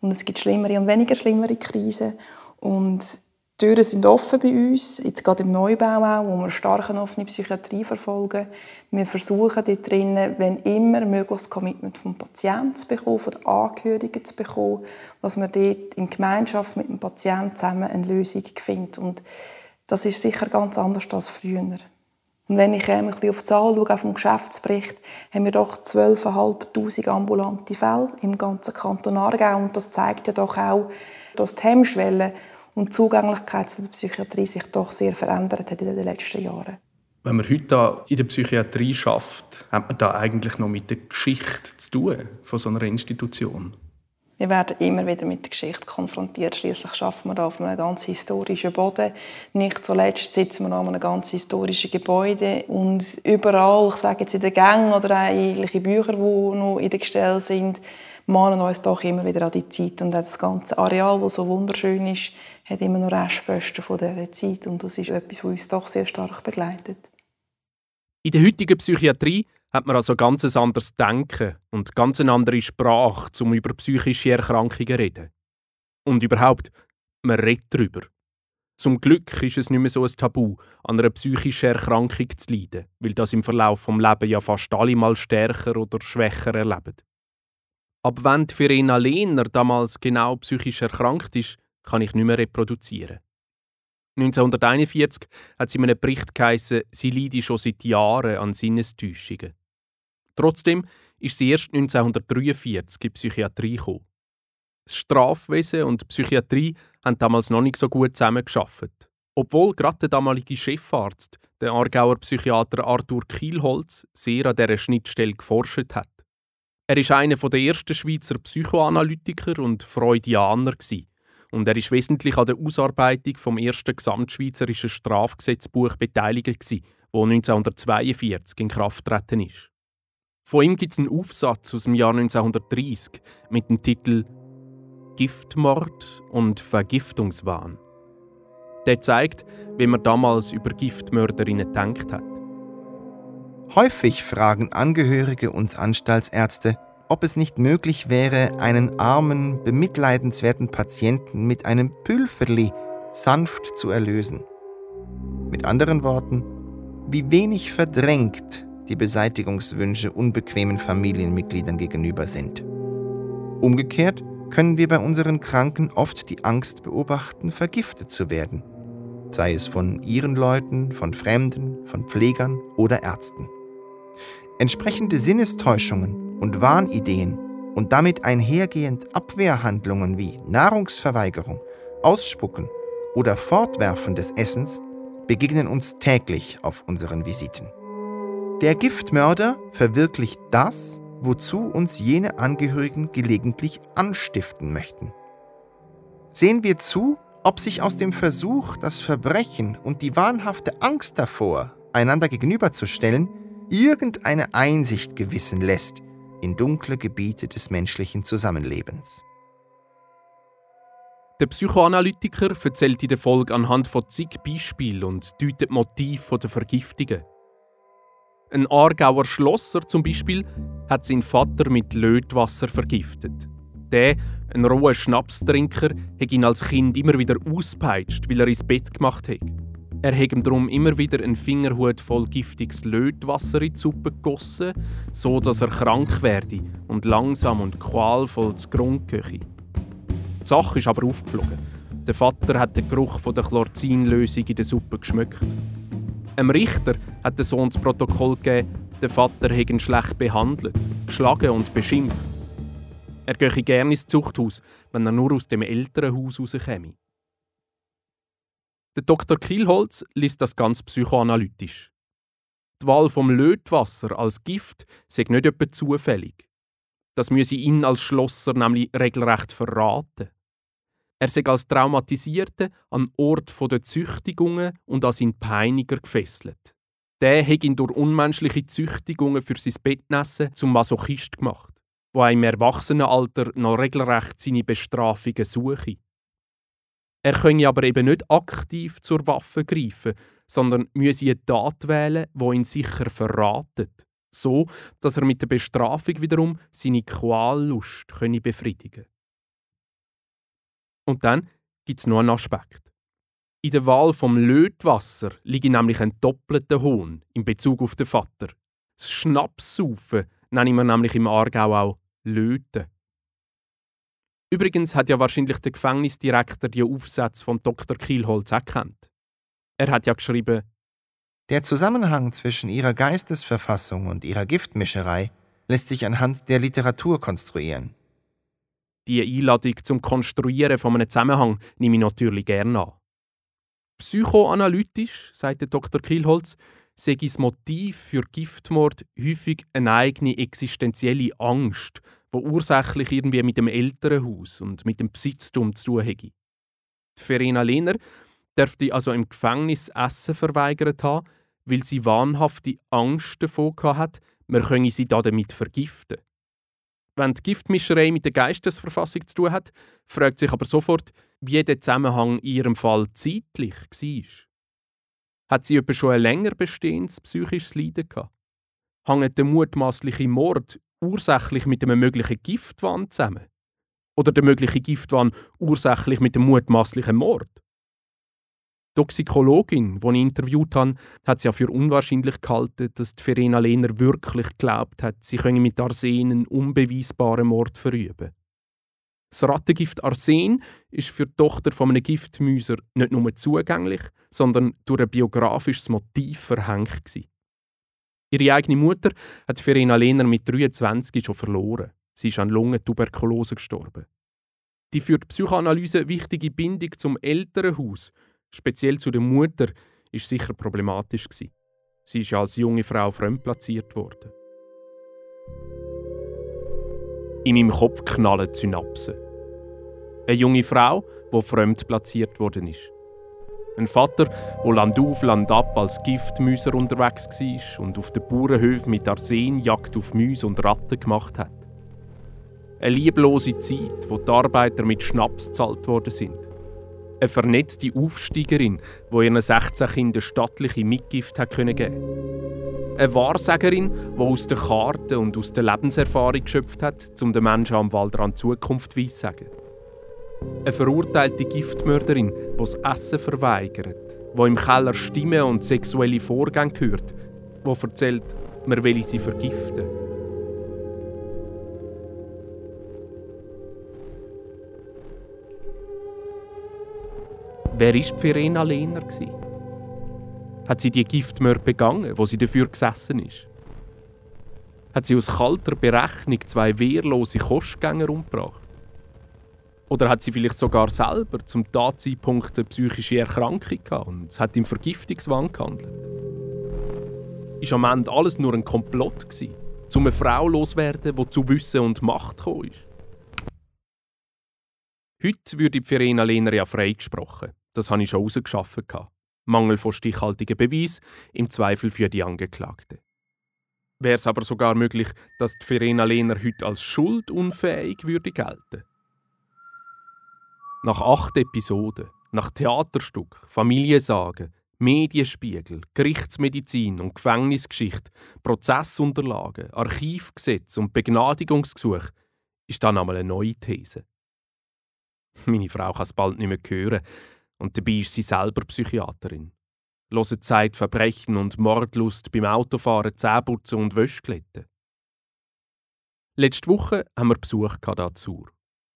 Und es gibt schlimmere und weniger schlimmere Krisen. Und die Türen sind offen bei uns, jetzt gerade im Neubau auch, wo wir stark eine offene Psychiatrie verfolgen. Wir versuchen dort drinnen, wenn immer mögliches Commitment vom Patienten zu bekommen, von den Angehörigen zu bekommen, dass man dort in Gemeinschaft mit dem Patienten zusammen eine Lösung findet. Und das ist sicher ganz anders als früher. Und wenn ich ein bisschen auf die Zahl schaue, auf den Geschäftsbericht, haben wir doch 12'500 ambulante Fälle im ganzen Kanton Aargau. Und das zeigt ja doch auch, dass die Hemmschwelle und die Zugänglichkeit zu der Psychiatrie sich doch sehr verändert hat in den letzten Jahren. Wenn man heute in der Psychiatrie schafft, hat man da eigentlich noch mit der Geschichte zu tun von so einer Institution? Wir werden immer wieder mit der Geschichte konfrontiert. Schließlich schaffen wir da auf einem ganz historischen Boden. Nicht zuletzt sitzen wir an einem ganz historischen Gebäude und überall, ich sage jetzt in den Gängen oder eigentlich in Büchern, die noch in den Gestellen sind, mahnen uns doch immer wieder an die Zeit. Und das ganze Areal, das so wunderschön ist, hat immer noch Restposten von dieser Zeit. Und das ist etwas, was uns doch sehr stark begleitet. In der heutigen Psychiatrie hat man also ganz ein anderes Denken und ganz eine andere Sprache, um über psychische Erkrankungen zu reden. Und überhaupt, man redet darüber. Zum Glück ist es nicht mehr so ein Tabu, an einer psychischen Erkrankung zu leiden, weil das im Verlauf des Lebens ja fast alle mal stärker oder schwächer erleben. Aber wenn die Verena Lehner damals genau psychisch erkrankt ist, kann ich nicht mehr reproduzieren. 1941 hat sie in einem Bericht geheißen, sie leide schon seit Jahren an Sinnestäuschungen. Trotzdem ist sie erst 1943 in die Psychiatrie gekommen. Das Strafwesen und die Psychiatrie haben damals noch nicht so gut zusammengearbeitet. Obwohl gerade der damalige Chefarzt, der Aargauer Psychiater Arthur Kielholz, sehr an dieser Schnittstelle geforscht hat. Er ist einer der ersten Schweizer Psychoanalytiker und Freudianer und er ist wesentlich an der Ausarbeitung vom ersten gesamtschweizerischen Strafgesetzbuch beteiligt das 1942 in Kraft getreten ist. Von ihm gibt es einen Aufsatz aus dem Jahr 1930 mit dem Titel Giftmord und Vergiftungswahn. Der zeigt, wie man damals über Giftmörderinnen gedacht hat. Häufig fragen Angehörige uns Anstaltsärzte, ob es nicht möglich wäre, einen armen, bemitleidenswerten Patienten mit einem Pülferli sanft zu erlösen. Mit anderen Worten, wie wenig verdrängt die Beseitigungswünsche unbequemen Familienmitgliedern gegenüber sind. Umgekehrt können wir bei unseren Kranken oft die Angst beobachten, vergiftet zu werden, sei es von ihren Leuten, von Fremden, von Pflegern oder Ärzten. Entsprechende Sinnestäuschungen und Wahnideen und damit einhergehend Abwehrhandlungen wie Nahrungsverweigerung, Ausspucken oder Fortwerfen des Essens begegnen uns täglich auf unseren Visiten. Der Giftmörder verwirklicht das, wozu uns jene Angehörigen gelegentlich anstiften möchten. Sehen wir zu, ob sich aus dem Versuch, das Verbrechen und die wahnhafte Angst davor, einander gegenüberzustellen, irgendeine Einsicht gewissen lässt in dunkle Gebiete des menschlichen Zusammenlebens. Der Psychoanalytiker erzählt in der Folge anhand von zig Beispielen und deutet Motiv der Vergiftungen. Ein Aargauer Schlosser zum Beispiel hat seinen Vater mit Lötwasser vergiftet. Der, ein roher Schnapstrinker, hat ihn als Kind immer wieder auspeitscht, weil er ins Bett gemacht hat. Er hat ihm darum immer wieder einen Fingerhut voll giftiges Lötwasser in die Suppe gegossen, so dass er krank werde und langsam und qualvoll zu Grund gehe. Die Sache ist aber aufgeflogen. Der Vater hat den Geruch von der Chlorzinlösung in der Suppe geschmeckt. Einem Richter hat der Sohn das Protokoll gegeben, der Vater hätte ihn schlecht behandelt, geschlagen und beschimpft. Er gehe gerne ins Zuchthaus, wenn er nur aus dem Elternhaus rauskäme. Der Dr. Kielholz liest das ganz psychoanalytisch. Die Wahl vom Lötwasser als Gift sei nicht etwa zufällig. Das müsse ihn als Schlosser nämlich regelrecht verraten. Er sei als Traumatisierter an Ort der Züchtigungen und an seinen Peiniger gefesselt. Der hat ihn durch unmenschliche Züchtigungen für sein Bettnessen zum Masochist gemacht, wo im Erwachsenenalter noch regelrecht seine Bestrafungen suche. Er könne aber eben nicht aktiv zur Waffe greifen, sondern müsse eine Tat wählen, wo ihn sicher verratet, so dass er mit der Bestrafung wiederum seine Quallust könne befriedigen. Und dann gibt es noch einen Aspekt. In der Wahl vom Lötwasser liegt nämlich ein doppelter Hohn in Bezug auf den Vater. Das Schnapssaufen nennen wir nämlich im Aargau auch Löten. Übrigens hat ja wahrscheinlich der Gefängnisdirektor die Aufsätze von Dr. Kielholz erkannt. Er hat ja geschrieben, der Zusammenhang zwischen ihrer Geistesverfassung und ihrer Giftmischerei lässt sich anhand der Literatur konstruieren. Die Einladung zum Konstruieren von einem Zusammenhang nehme ich natürlich gerne an. Psychoanalytisch, sagte Dr. Kielholz, sei das Motiv für Giftmord häufig eine eigene existenzielle Angst wo ursächlich irgendwie mit dem Elternhaus und mit dem Besitztum zu tun hätte. Die Verena Lehner dürfte also im Gefängnis Essen verweigert haben, weil sie wahnhafte Angst davor hat, man könne sie damit vergiften. Wenn die Giftmischerei mit der Geistesverfassung zu tun hat, fragt sich aber sofort, wie der Zusammenhang in ihrem Fall zeitlich war. Hat sie etwa schon ein länger bestehendes psychisches Leiden gehabt? Hängt der mutmaßliche Mord ursächlich mit einem möglichen Giftwahn zusammen? Oder der mögliche Giftwahn ursächlich mit dem mutmaßlichen Mord? Die Toxikologin, die ich interviewt habe, hat es ja für unwahrscheinlich gehalten, dass die Verena Lehner wirklich geglaubt hat, sie könne mit Arsen einen unbeweisbaren Mord verüben. Das Rattengift Arsen ist für die Tochter von einem Giftmüser nicht nur zugänglich, sondern durch ein biografisches Motiv verhängt. Gewesen. Ihre eigene Mutter hat Verena Lehner mit 23 schon verloren. Sie ist an Lungentuberkulose gestorben. Die für die Psychoanalyse wichtige Bindung zum Elternhaus, speziell zu der Mutter, ist sicher problematisch gewesen. Sie ist als junge Frau fremdplatziert worden. In meinem Kopf knallen Synapsen. Eine junge Frau, die fremdplatziert worden ist. Ein Vater, der landauf, landab als Giftmüser unterwegs war und auf den Bauernhöfen mit Arsen Jagd auf Mäuse und Ratten gemacht hat. Eine lieblose Zeit, wo die Arbeiter mit Schnaps gezahlt worden sind. Eine vernetzte Aufsteigerin, die ihren 16 Kindern stattliche Mitgift hat geben konnte. Eine Wahrsagerin, die aus den Karten und aus der Lebenserfahrung geschöpft hat, um den Menschen am Waldrand Zukunft weissagen. Eine verurteilte Giftmörderin, die das Essen verweigert, die im Keller Stimmen und sexuelle Vorgänge hört, die erzählt, man will sie vergiften. Wer war Verena Lehner? Hat sie die Giftmörder begangen, wo sie dafür gesessen ist? Hat sie aus kalter Berechnung zwei wehrlose Kostgänger umgebracht? Oder hat sie vielleicht sogar selber zum Tatzeitpunkt eine psychische Erkrankung gehabt und hat im Vergiftungswahn gehandelt? Ist am Ende alles nur ein Komplott gewesen, um eine Frau loswerden, die zu Wissen und Macht gekommen ist? Heute würde die Verena Lehner ja freigesprochen. Das habe ich schon rausgeschaffen. Mangel von stichhaltigen Beweis, im Zweifel für die Angeklagte. Wäre es aber sogar möglich, dass die Verena Lehner heute als schuldunfähig würde gelten nach acht Episoden, nach Theaterstück, Familiensagen, Medienspiegel, Gerichtsmedizin und Gefängnisgeschichte, Prozessunterlagen, Archivgesetz und Begnadigungsgesuch ist dann einmal eine neue These. Meine Frau kann es bald nicht mehr hören und dabei ist sie selber Psychiaterin. hören Zeit Verbrechen und Mordlust beim Autofahren, Zähneputzen und Wäschglätten. Letzte Woche haben wir Besuch dazu.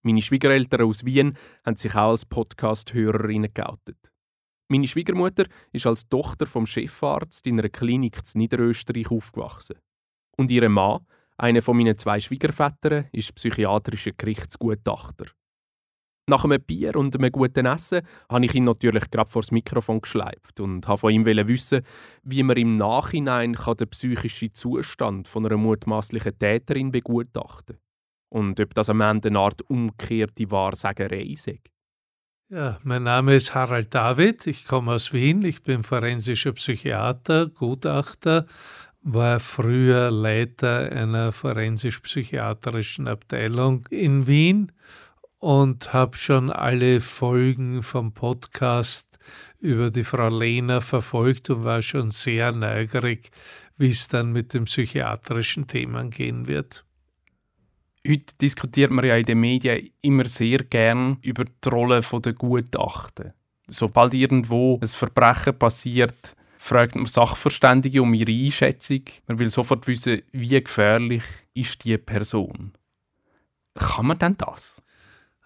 Meine Schwiegereltern aus Wien haben sich auch als Podcast-Hörerinnen geoutet. Meine Schwiegermutter ist als Tochter vom Chefarzt in einer Klinik in Niederösterreich aufgewachsen. Und ihr Mann, einer von meinen zwei Schwiegervätern, ist psychiatrischer Gerichtsgutachter. Nach einem Bier und einem guten Essen habe ich ihn natürlich gerade vor das Mikrofon geschleift und habe von ihm wissen, wie man im Nachhinein den psychischen Zustand einer mutmaßlichen Täterin begutachten kann. Und ob das am Ende eine Art umgekehrte Wahrsagerei ist. Ja, mein Name ist Harald David, ich komme aus Wien, ich bin forensischer Psychiater, Gutachter, war früher Leiter einer forensisch-psychiatrischen Abteilung in Wien und habe schon alle Folgen vom Podcast über die Frau Lehner verfolgt und war schon sehr neugierig, wie es dann mit den psychiatrischen Themen gehen wird. Heute diskutiert man ja in den Medien immer sehr gern über die Rolle der Gutachten. Sobald irgendwo ein Verbrechen passiert, fragt man Sachverständige um ihre Einschätzung. Man will sofort wissen, wie gefährlich ist die Person. Kann man denn das?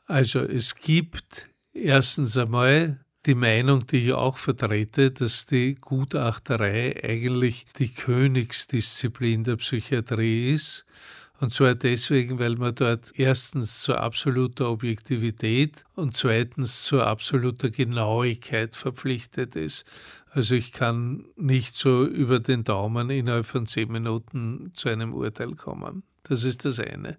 Also es gibt erstens einmal die Meinung, die ich auch vertrete, dass die Gutachterei eigentlich die Königsdisziplin der Psychiatrie ist. Und zwar deswegen, weil man dort erstens zur absoluter Objektivität und zweitens zur absoluter Genauigkeit verpflichtet ist. Also ich kann nicht so über den Daumen innerhalb von zehn Minuten zu einem Urteil kommen. Das ist das eine.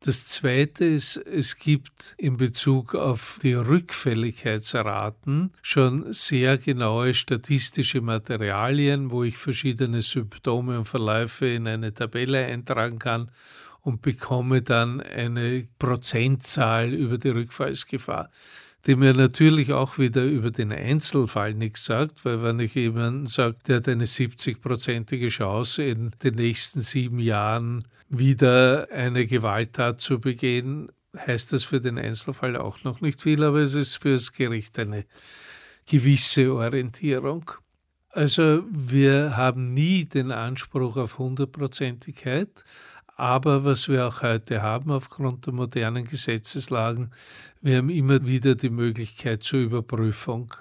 Das Zweite ist, es gibt in Bezug auf die Rückfälligkeitsraten schon sehr genaue statistische Materialien, wo ich verschiedene Symptome und Verläufe in eine Tabelle eintragen kann und bekomme dann eine Prozentzahl über die Rückfallsgefahr die mir natürlich auch wieder über den Einzelfall nichts sagt, weil wenn ich jemanden sage, der hat eine 70-prozentige Chance in den nächsten sieben Jahren wieder eine Gewalttat zu begehen, heißt das für den Einzelfall auch noch nicht viel, aber es ist für das Gericht eine gewisse Orientierung. Also wir haben nie den Anspruch auf Hundertprozentigkeit, aber was wir auch heute haben aufgrund der modernen Gesetzeslagen, wir haben immer wieder die Möglichkeit zur Überprüfung.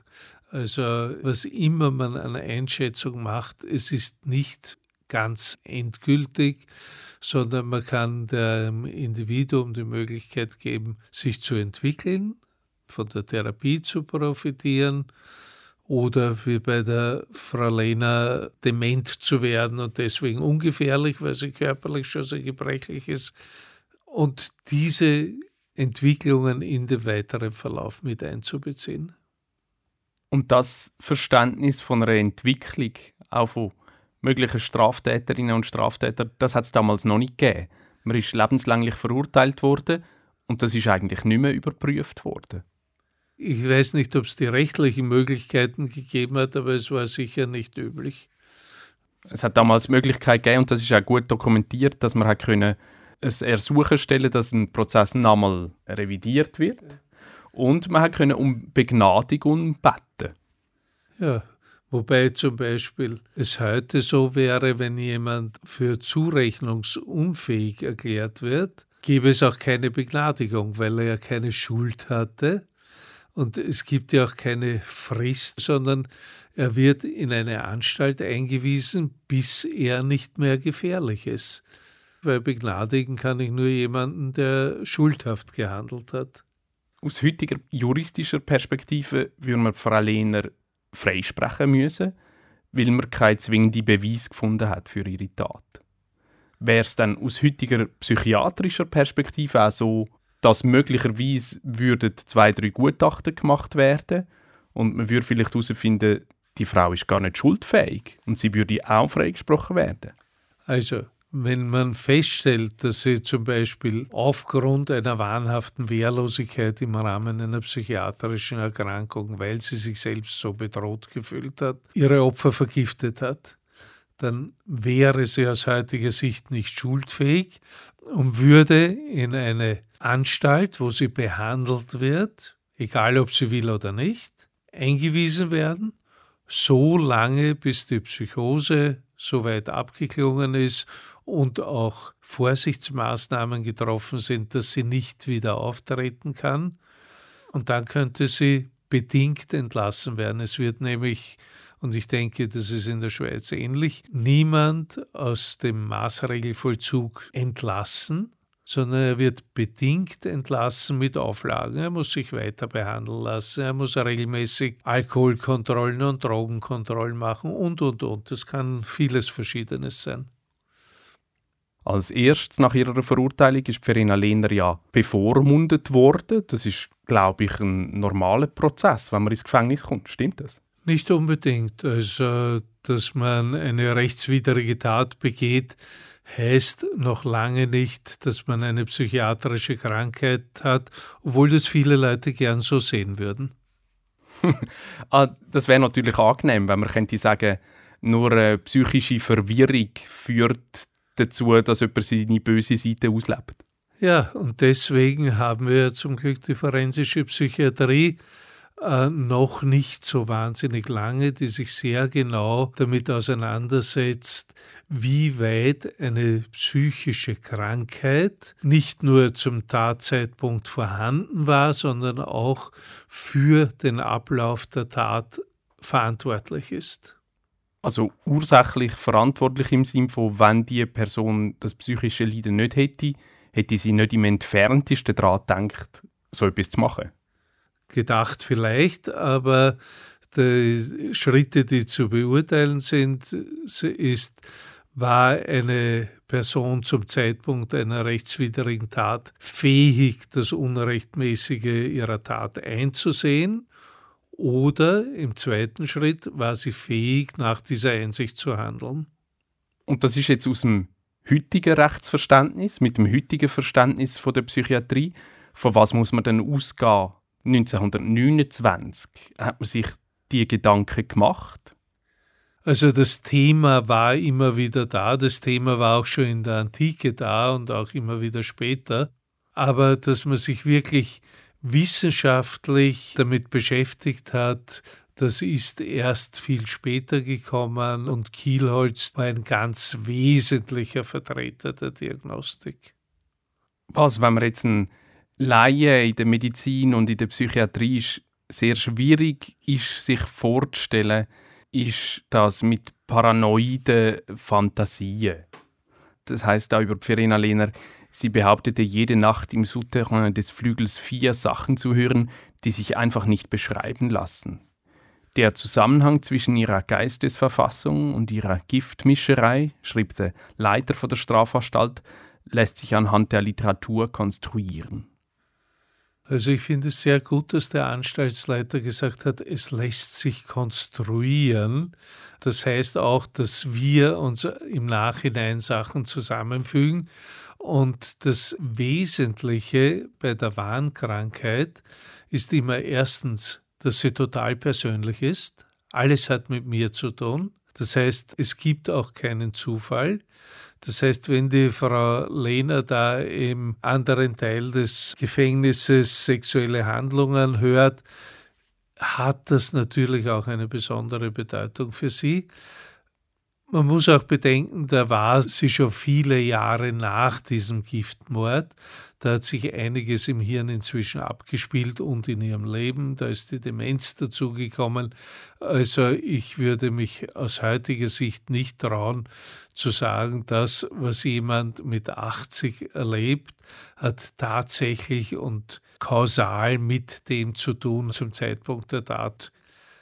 Also was immer man an Einschätzung macht, es ist nicht ganz endgültig, sondern man kann dem Individuum die Möglichkeit geben, sich zu entwickeln, von der Therapie zu profitieren oder wie bei der Frau Lena dement zu werden und deswegen ungefährlich, weil sie körperlich schon so gebrechlich ist. Und diese Entwicklungen in den weiteren Verlauf mit einzubeziehen. Und das Verständnis von einer Entwicklung, auch von möglichen Straftäterinnen und Straftätern, das hat es damals noch nicht gegeben. Man ist lebenslänglich verurteilt worden und das ist eigentlich nicht mehr überprüft worden. Ich weiß nicht, ob es die rechtlichen Möglichkeiten gegeben hat, aber es war sicher nicht üblich. Es hat damals Möglichkeit gegeben, und das ist auch gut dokumentiert, dass man hat können ein Ersuchen stellen dass ein Prozess nochmal revidiert wird. Und man hat können um Begnadigung beten. Ja, Wobei zum Beispiel es heute so wäre, wenn jemand für zurechnungsunfähig erklärt wird, gäbe es auch keine Begnadigung, weil er ja keine Schuld hatte. Und es gibt ja auch keine Frist, sondern er wird in eine Anstalt eingewiesen, bis er nicht mehr gefährlich ist. Weil begnadigen kann ich nur jemanden, der schuldhaft gehandelt hat. Aus heutiger juristischer Perspektive würde man Frau Lehner freisprechen müssen, weil man keine zwingende Beweis gefunden hat für ihre Tat. Wäre es dann aus heutiger psychiatrischer Perspektive auch so, dass möglicherweise würden zwei, drei Gutachten gemacht werden und man würde vielleicht herausfinden, die Frau ist gar nicht schuldfähig und sie würde auch freigesprochen werden? Also, wenn man feststellt, dass sie zum Beispiel aufgrund einer wahnhaften Wehrlosigkeit im Rahmen einer psychiatrischen Erkrankung, weil sie sich selbst so bedroht gefühlt hat, ihre Opfer vergiftet hat, dann wäre sie aus heutiger Sicht nicht schuldfähig und würde in eine Anstalt, wo sie behandelt wird, egal ob sie will oder nicht, eingewiesen werden so lange, bis die Psychose soweit abgeklungen ist und auch Vorsichtsmaßnahmen getroffen sind, dass sie nicht wieder auftreten kann. Und dann könnte sie bedingt entlassen werden. Es wird nämlich, und ich denke, das ist in der Schweiz ähnlich, niemand aus dem Maßregelvollzug entlassen, sondern er wird bedingt entlassen mit Auflagen. Er muss sich weiter behandeln lassen, er muss regelmäßig Alkoholkontrollen und Drogenkontrollen machen und, und, und. Das kann vieles Verschiedenes sein. Als erstes nach ihrer Verurteilung ist Verena Lehner ja bevormundet worden. Das ist, glaube ich, ein normaler Prozess, wenn man ins Gefängnis kommt. Stimmt das? Nicht unbedingt. Also, dass man eine rechtswidrige Tat begeht, heißt noch lange nicht, dass man eine psychiatrische Krankheit hat, obwohl das viele Leute gern so sehen würden. ah, das wäre natürlich angenehm, wenn man könnte sagen, nur eine psychische Verwirrung führt dazu, dass jemand seine böse Seite auslebt. Ja, und deswegen haben wir zum Glück die forensische Psychiatrie äh, noch nicht so wahnsinnig lange, die sich sehr genau damit auseinandersetzt, wie weit eine psychische Krankheit nicht nur zum Tatzeitpunkt vorhanden war, sondern auch für den Ablauf der Tat verantwortlich ist. Also ursächlich verantwortlich im Sinne von, wenn die Person das psychische Leiden nicht hätte, hätte sie nicht im entferntesten daran gedacht, so etwas zu machen gedacht vielleicht, aber die Schritte, die zu beurteilen sind, ist, war eine Person zum Zeitpunkt einer rechtswidrigen Tat fähig, das Unrechtmäßige ihrer Tat einzusehen? Oder im zweiten Schritt war sie fähig, nach dieser Einsicht zu handeln? Und das ist jetzt aus dem heutigen Rechtsverständnis, mit dem heutigen Verständnis von der Psychiatrie. Von was muss man denn ausgehen, 1929 hat man sich die Gedanken gemacht? Also das Thema war immer wieder da, das Thema war auch schon in der Antike da und auch immer wieder später, aber dass man sich wirklich wissenschaftlich damit beschäftigt hat, das ist erst viel später gekommen und Kielholz war ein ganz wesentlicher Vertreter der Diagnostik. Was, wenn man jetzt einen Laien in der Medizin und in der Psychiatrie ist sehr schwierig ist, sich vorzustellen, ist das mit paranoiden Fantasien. Das heißt da über Verena Lehner, sie behauptete jede Nacht im Souterrain des Flügels vier Sachen zu hören, die sich einfach nicht beschreiben lassen. Der Zusammenhang zwischen ihrer Geistesverfassung und ihrer Giftmischerei, schrieb der Leiter von der Strafanstalt, lässt sich anhand der Literatur konstruieren. Also ich finde es sehr gut, dass der Anstaltsleiter gesagt hat, es lässt sich konstruieren. Das heißt auch, dass wir uns im Nachhinein Sachen zusammenfügen. Und das Wesentliche bei der Wahnkrankheit ist immer erstens, dass sie total persönlich ist. Alles hat mit mir zu tun. Das heißt, es gibt auch keinen Zufall. Das heißt, wenn die Frau Lehner da im anderen Teil des Gefängnisses sexuelle Handlungen hört, hat das natürlich auch eine besondere Bedeutung für sie. Man muss auch bedenken, da war sie schon viele Jahre nach diesem Giftmord. Da hat sich einiges im Hirn inzwischen abgespielt und in ihrem Leben. Da ist die Demenz dazugekommen. Also ich würde mich aus heutiger Sicht nicht trauen zu sagen, das, was jemand mit 80 erlebt, hat tatsächlich und kausal mit dem zu tun zum Zeitpunkt der Tat.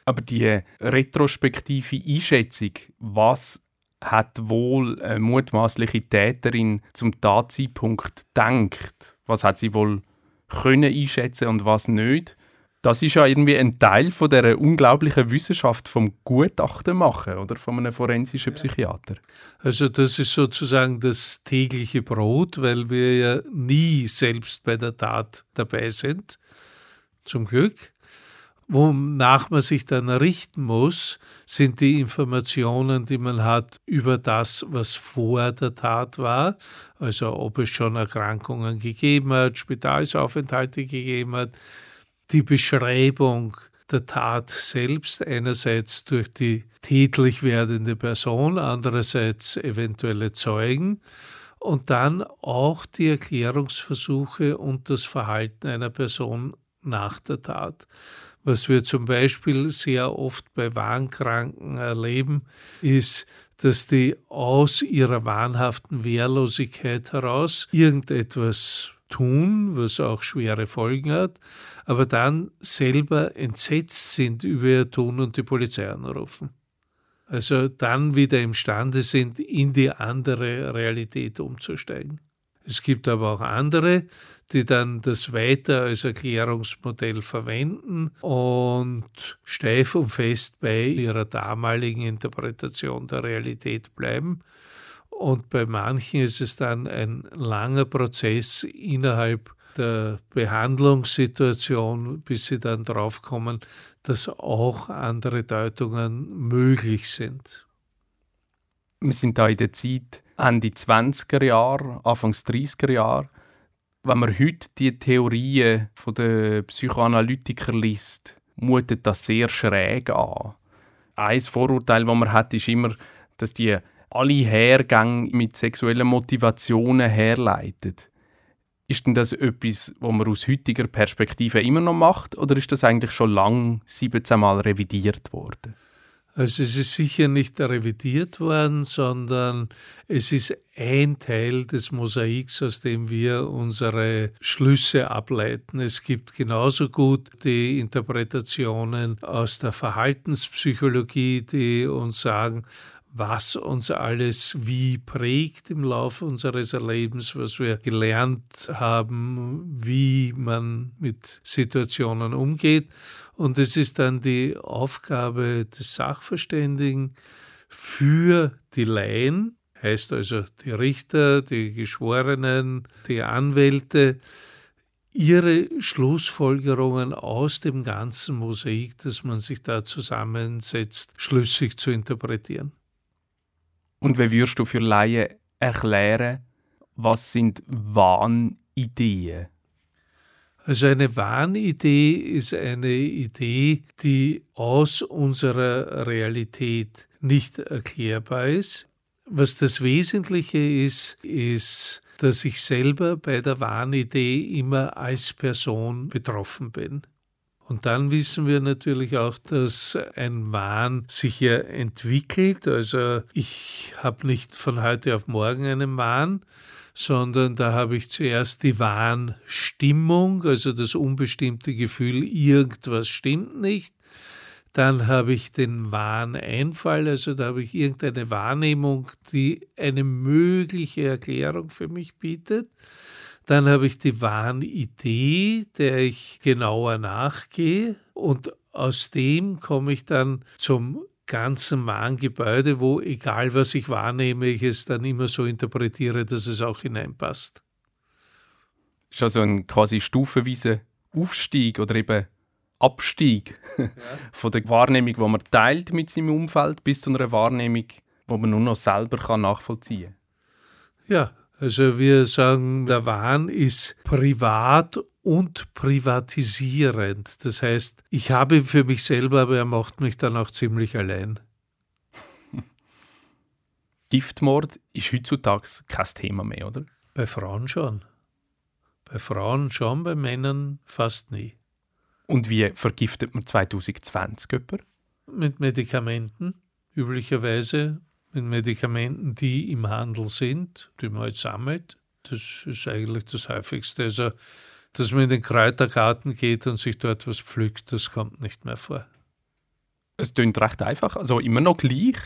Aber die retrospektive Einschätzung, was hat wohl eine mutmaßliche Täterin zum Tatzeitpunkt gedacht? Was hat sie wohl können einschätzen und was nicht? Das ist ja irgendwie ein Teil von der unglaublichen Wissenschaft vom Gutachten machen oder von einem forensischen Psychiater. Also das ist sozusagen das tägliche Brot, weil wir ja nie selbst bei der Tat dabei sind. Zum Glück. Wonach man sich dann richten muss, sind die Informationen, die man hat über das, was vor der Tat war, also ob es schon Erkrankungen gegeben hat, Spitalsaufenthalte gegeben hat, die Beschreibung der Tat selbst, einerseits durch die tätlich werdende Person, andererseits eventuelle Zeugen und dann auch die Erklärungsversuche und das Verhalten einer Person nach der Tat. Was wir zum Beispiel sehr oft bei Wahnkranken erleben, ist, dass die aus ihrer wahnhaften Wehrlosigkeit heraus irgendetwas tun, was auch schwere Folgen hat, aber dann selber entsetzt sind über ihr Tun und die Polizei anrufen. Also dann wieder imstande sind, in die andere Realität umzusteigen. Es gibt aber auch andere, die dann das weiter als Erklärungsmodell verwenden und steif und fest bei ihrer damaligen Interpretation der Realität bleiben und bei manchen ist es dann ein langer Prozess innerhalb der Behandlungssituation, bis sie dann draufkommen, dass auch andere Deutungen möglich sind. Wir sind da in der Zeit Ende 20er Jahre, Anfangs 30er Jahre. Wenn man heute die Theorien der Psychoanalytiker liest, mutet das sehr schräg an. Ein Vorurteil, das man hat, ist immer, dass die alle Hergänge mit sexuellen Motivationen herleiten. Ist denn das etwas, was man aus heutiger Perspektive immer noch macht, oder ist das eigentlich schon lang 17 Mal revidiert worden? Also es ist sicher nicht revidiert worden, sondern es ist ein Teil des Mosaiks, aus dem wir unsere Schlüsse ableiten. Es gibt genauso gut die Interpretationen aus der Verhaltenspsychologie, die uns sagen, was uns alles wie prägt im Laufe unseres Lebens, was wir gelernt haben, wie man mit Situationen umgeht. Und es ist dann die Aufgabe des Sachverständigen für die Laien, heißt also die Richter, die Geschworenen, die Anwälte, ihre Schlussfolgerungen aus dem ganzen Mosaik, das man sich da zusammensetzt, schlüssig zu interpretieren. Und wie würdest du für Laien erklären, was sind Wahnideen? Also eine Wahnidee ist eine Idee, die aus unserer Realität nicht erklärbar ist. Was das Wesentliche ist, ist, dass ich selber bei der Wahnidee immer als Person betroffen bin. Und dann wissen wir natürlich auch, dass ein Wahn sich ja entwickelt. Also ich habe nicht von heute auf morgen einen Wahn, sondern da habe ich zuerst die Wahnstimmung, also das unbestimmte Gefühl, irgendwas stimmt nicht. Dann habe ich den Wahneinfall, also da habe ich irgendeine Wahrnehmung, die eine mögliche Erklärung für mich bietet. Dann habe ich die Wahnidee, der ich genauer nachgehe. Und aus dem komme ich dann zum ganzen Wahngebäude, wo egal was ich wahrnehme, ich es dann immer so interpretiere, dass es auch hineinpasst. Das ist also ein quasi stufenweiser Aufstieg oder eben Abstieg ja. von der Wahrnehmung, die man teilt mit seinem Umfeld, bis zu einer Wahrnehmung, die man nur noch selber nachvollziehen kann. Ja, also wir sagen, der Wahn ist privat und privatisierend. Das heißt, ich habe ihn für mich selber, aber er macht mich dann auch ziemlich allein. Giftmord ist heutzutage kein Thema mehr, oder? Bei Frauen schon. Bei Frauen schon, bei Männern fast nie. Und wie vergiftet man 2020 jemanden? Mit Medikamenten, üblicherweise mit Medikamenten, die im Handel sind, die man halt sammelt. Das ist eigentlich das Häufigste. Also, dass man in den Kräutergarten geht und sich dort was pflückt, das kommt nicht mehr vor. Es klingt recht einfach, also immer noch gleich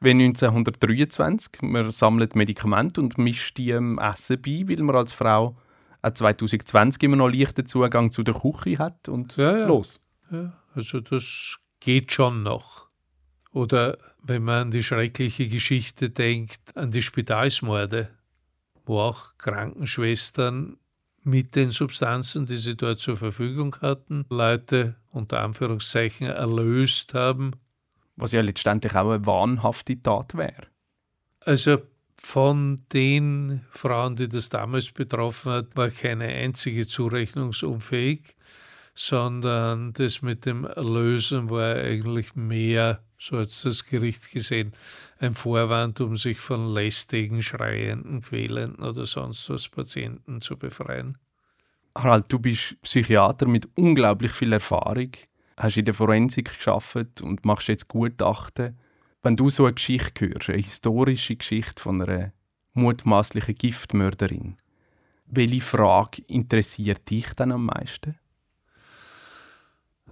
wie 1923. Man sammelt Medikamente und mischt die im Essen bei, weil man als Frau auch 2020 immer noch leichten Zugang zu der Küche hat und ja, ja. los. Ja, also das geht schon noch. Oder wenn man an die schreckliche Geschichte denkt, an die Spitalsmorde, wo auch Krankenschwestern mit den Substanzen, die sie dort zur Verfügung hatten, Leute unter Anführungszeichen erlöst haben. Was ja letztendlich auch eine wahnhafte Tat wäre. Also von den Frauen, die das damals betroffen hat, war keine einzige zurechnungsunfähig. sondern das mit dem Erlösen war eigentlich mehr, so hat das Gericht gesehen, ein Vorwand, um sich von lästigen, schreienden, quälenden oder sonst was Patienten zu befreien. Harald, du bist Psychiater mit unglaublich viel Erfahrung, hast in der Forensik geschafft und machst jetzt Gutachten. Wenn du so eine Geschichte hörst, eine historische Geschichte von einer mutmaßlichen Giftmörderin, welche Frage interessiert dich dann am meisten?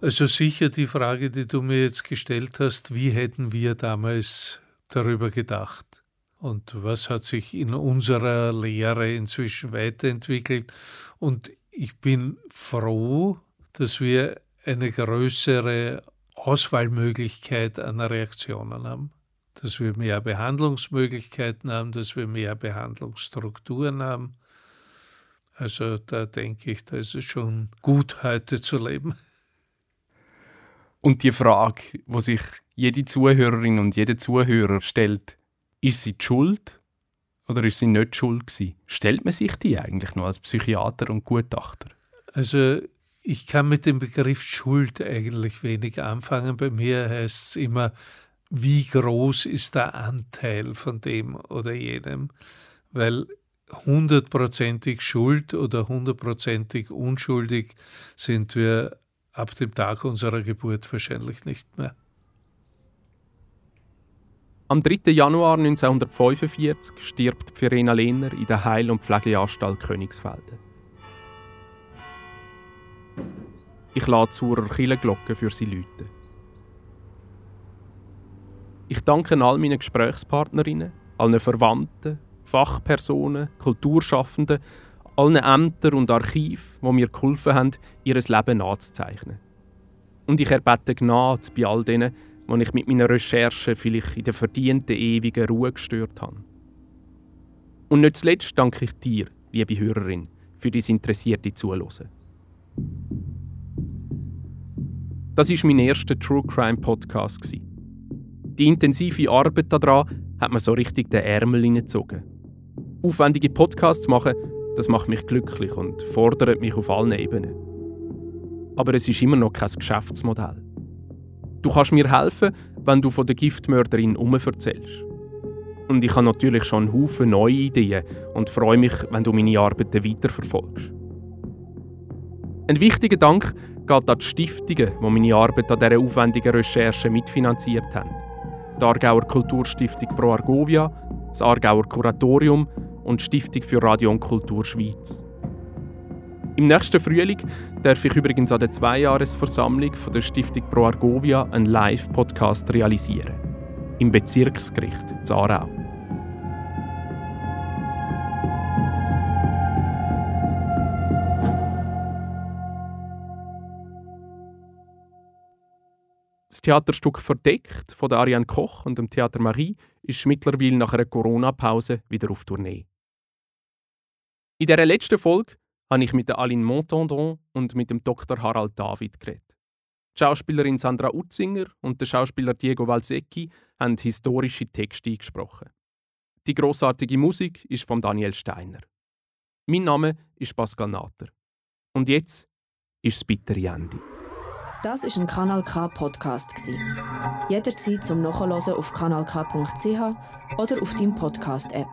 Also sicher die Frage, die du mir jetzt gestellt hast, wie hätten wir damals darüber gedacht? Und was hat sich in unserer Lehre inzwischen weiterentwickelt? Und ich bin froh, dass wir eine größere Auswahlmöglichkeit an Reaktionen haben, dass wir mehr Behandlungsmöglichkeiten haben, dass wir mehr Behandlungsstrukturen haben. Also da denke ich, da ist es schon gut, heute zu leben. Und die Frage, wo sich jede Zuhörerin und jeder Zuhörer stellt, ist sie schuld oder ist sie nicht schuld gewesen? Stellt man sich die eigentlich noch als Psychiater und Gutachter? Also ich kann mit dem Begriff Schuld eigentlich wenig anfangen. Bei mir heißt es immer, wie groß ist der Anteil von dem oder jenem? Weil hundertprozentig schuld oder hundertprozentig unschuldig sind wir ab dem Tag unserer Geburt wahrscheinlich nicht mehr. Am 3. Januar 1945 stirbt Verena Lehner in der Heil- und Pflegeanstalt Königsfelden. Ich lade zur Kirchenglocke für sie läuten. Ich danke all meinen Gesprächspartnerinnen, allen Verwandten, Fachpersonen, Kulturschaffenden allen Ämtern und Archiven, die mir geholfen haben, ihr Leben nachzuzeichnen. Und ich erbete Gnade bei all denen, die ich mit meinen Recherchen vielleicht in der verdienten ewigen Ruhe gestört habe. Und nicht zuletzt danke ich dir, liebe Hörerin, für dein interessierte Zuhören. Das ist mein erster True Crime Podcast. Die intensive Arbeit daran hat mir so richtig den Ärmel hineingezogen. Aufwendige Podcasts machen das macht mich glücklich und fordert mich auf allen Ebenen. Aber es ist immer noch kein Geschäftsmodell. Du kannst mir helfen, wenn du von der Giftmörderin erzählst. Und ich habe natürlich schon einen Haufen neue Ideen und freue mich, wenn du meine Arbeiten weiterverfolgst. Ein wichtiger Dank geht an die Stiftungen, die meine Arbeit an dieser aufwendigen Recherche mitfinanziert haben. Die Aargauer Kulturstiftung Pro Argovia, das Aargauer Kuratorium und Stiftung für Radio und Kultur Schweiz. Im nächsten Frühling darf ich übrigens an der Zweijahresversammlung von der Stiftung Pro Argovia einen Live-Podcast realisieren. Im Bezirksgericht Zarau. Das Theaterstück Verdeckt von Ariane Koch und dem Theater Marie ist mittlerweile nach einer Corona-Pause wieder auf Tournee. In dieser letzten Folge habe ich mit der Aline Montandon und mit dem Dr. Harald David geredet. Die Schauspielerin Sandra Utzinger und der Schauspieler Diego Valsecchi haben historische Texte eingesprochen. Die großartige Musik ist von Daniel Steiner. Mein Name ist Pascal Natter. Und jetzt ist das bittere Ende. Das ist ein Kanal K Podcast Jederzeit zum Nachhören auf kanalk.ch oder auf deinem Podcast App.